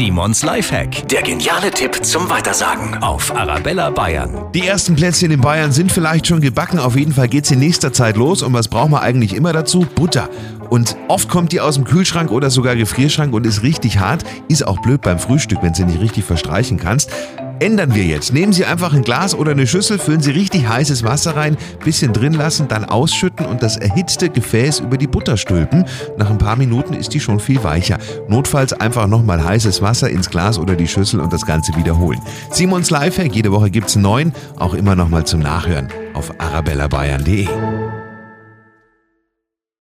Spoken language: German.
Simons Lifehack. Der geniale Tipp zum Weitersagen auf Arabella Bayern. Die ersten Plätzchen in Bayern sind vielleicht schon gebacken. Auf jeden Fall geht's in nächster Zeit los. Und was braucht man eigentlich immer dazu? Butter. Und oft kommt die aus dem Kühlschrank oder sogar Gefrierschrank und ist richtig hart. Ist auch blöd beim Frühstück, wenn sie nicht richtig verstreichen kannst. Ändern wir jetzt. Nehmen Sie einfach ein Glas oder eine Schüssel, füllen Sie richtig heißes Wasser rein, bisschen drin lassen, dann ausschütten und das erhitzte Gefäß über die Butter stülpen. Nach ein paar Minuten ist die schon viel weicher. Notfalls einfach nochmal heißes Wasser ins Glas oder die Schüssel und das Ganze wiederholen. Simons Lifehack, jede Woche gibt's neun, auch immer nochmal zum Nachhören auf arabellabayern.de.